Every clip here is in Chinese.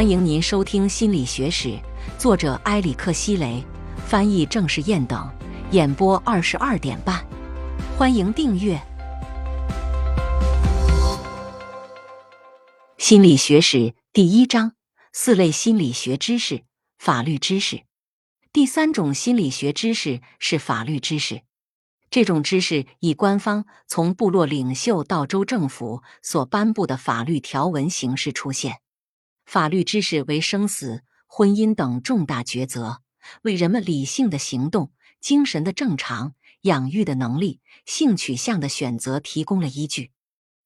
欢迎您收听《心理学史》，作者埃里克·希雷，翻译郑世燕等，演播二十二点半。欢迎订阅《心理学史》第一章：四类心理学知识。法律知识。第三种心理学知识是法律知识。这种知识以官方从部落领袖到州政府所颁布的法律条文形式出现。法律知识为生死、婚姻等重大抉择，为人们理性的行动、精神的正常、养育的能力、性取向的选择提供了依据。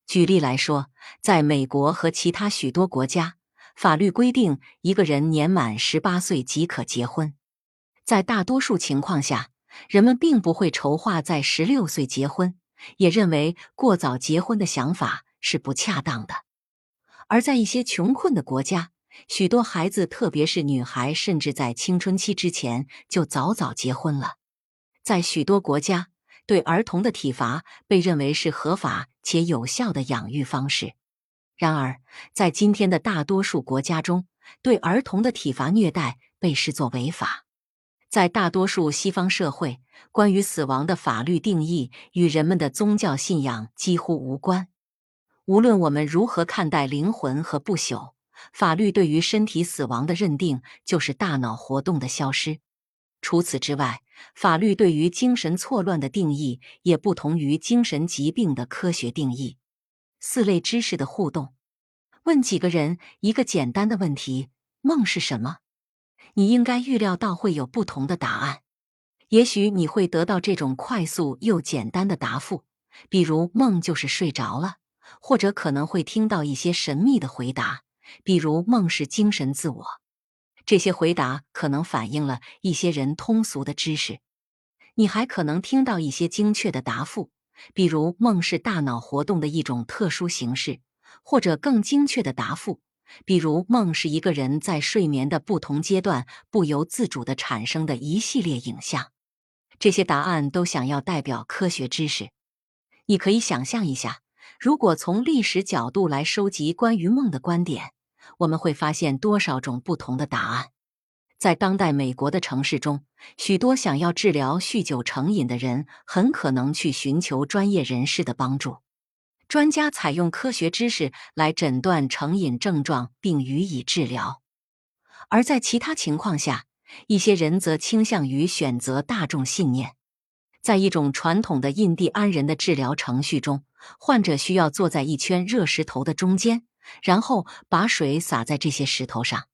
举例来说，在美国和其他许多国家，法律规定一个人年满十八岁即可结婚。在大多数情况下，人们并不会筹划在十六岁结婚，也认为过早结婚的想法是不恰当的。而在一些穷困的国家，许多孩子，特别是女孩，甚至在青春期之前就早早结婚了。在许多国家，对儿童的体罚被认为是合法且有效的养育方式。然而，在今天的大多数国家中，对儿童的体罚虐待被视作违法。在大多数西方社会，关于死亡的法律定义与人们的宗教信仰几乎无关。无论我们如何看待灵魂和不朽，法律对于身体死亡的认定就是大脑活动的消失。除此之外，法律对于精神错乱的定义也不同于精神疾病的科学定义。四类知识的互动：问几个人一个简单的问题：梦是什么？你应该预料到会有不同的答案，也许你会得到这种快速又简单的答复，比如梦就是睡着了，或者可能会听到一些神秘的回答，比如梦是精神自我。这些回答可能反映了一些人通俗的知识。你还可能听到一些精确的答复，比如梦是大脑活动的一种特殊形式，或者更精确的答复。比如，梦是一个人在睡眠的不同阶段不由自主的产生的一系列影像。这些答案都想要代表科学知识。你可以想象一下，如果从历史角度来收集关于梦的观点，我们会发现多少种不同的答案。在当代美国的城市中，许多想要治疗酗酒成瘾的人很可能去寻求专业人士的帮助。专家采用科学知识来诊断成瘾症状并予以治疗，而在其他情况下，一些人则倾向于选择大众信念。在一种传统的印第安人的治疗程序中，患者需要坐在一圈热石头的中间，然后把水洒在这些石头上。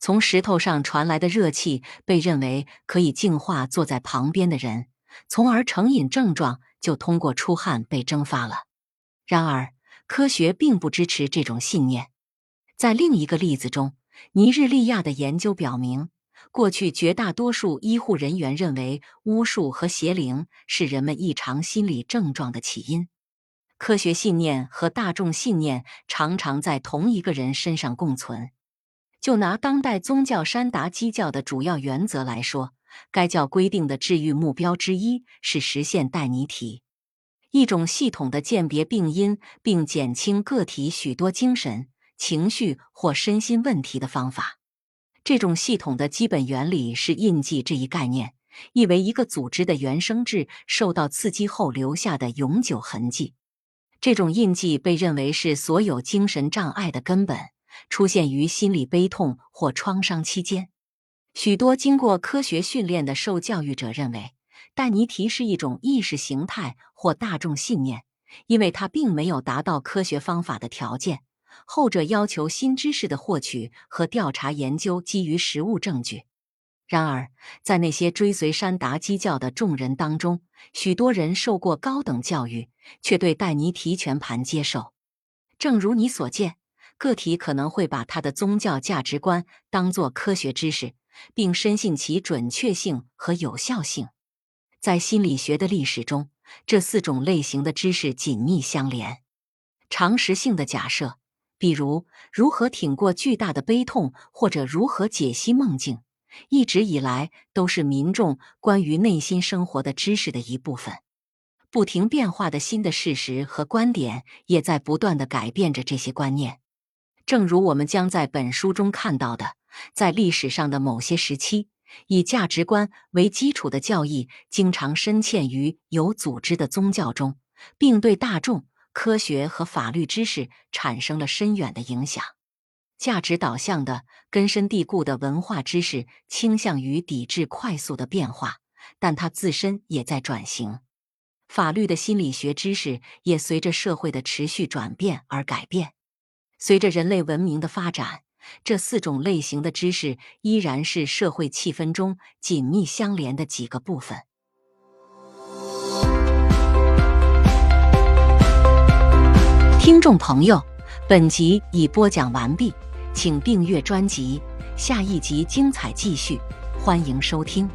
从石头上传来的热气被认为可以净化坐在旁边的人，从而成瘾症状就通过出汗被蒸发了。然而，科学并不支持这种信念。在另一个例子中，尼日利亚的研究表明，过去绝大多数医护人员认为巫术和邪灵是人们异常心理症状的起因。科学信念和大众信念常常在同一个人身上共存。就拿当代宗教山达基教的主要原则来说，该教规定的治愈目标之一是实现代尼体。一种系统的鉴别病因并减轻个体许多精神、情绪或身心问题的方法。这种系统的基本原理是印记这一概念，意为一个组织的原生质受到刺激后留下的永久痕迹。这种印记被认为是所有精神障碍的根本，出现于心理悲痛或创伤期间。许多经过科学训练的受教育者认为。戴尼提是一种意识形态或大众信念，因为它并没有达到科学方法的条件。后者要求新知识的获取和调查研究基于实物证据。然而，在那些追随山达基教的众人当中，许多人受过高等教育，却对戴尼提全盘接受。正如你所见，个体可能会把他的宗教价值观当作科学知识，并深信其准确性和有效性。在心理学的历史中，这四种类型的知识紧密相连。常识性的假设，比如如何挺过巨大的悲痛，或者如何解析梦境，一直以来都是民众关于内心生活的知识的一部分。不停变化的新的事实和观点，也在不断的改变着这些观念。正如我们将在本书中看到的，在历史上的某些时期，以价值观为基础的教义经常深嵌于有组织的宗教中，并对大众、科学和法律知识产生了深远的影响。价值导向的、根深蒂固的文化知识倾向于抵制快速的变化，但它自身也在转型。法律的心理学知识也随着社会的持续转变而改变。随着人类文明的发展，这四种类型的知识依然是社会气氛中紧密相连的几个部分。听众朋友，本集已播讲完毕。请订阅专辑，下一集精彩继续，欢迎收听。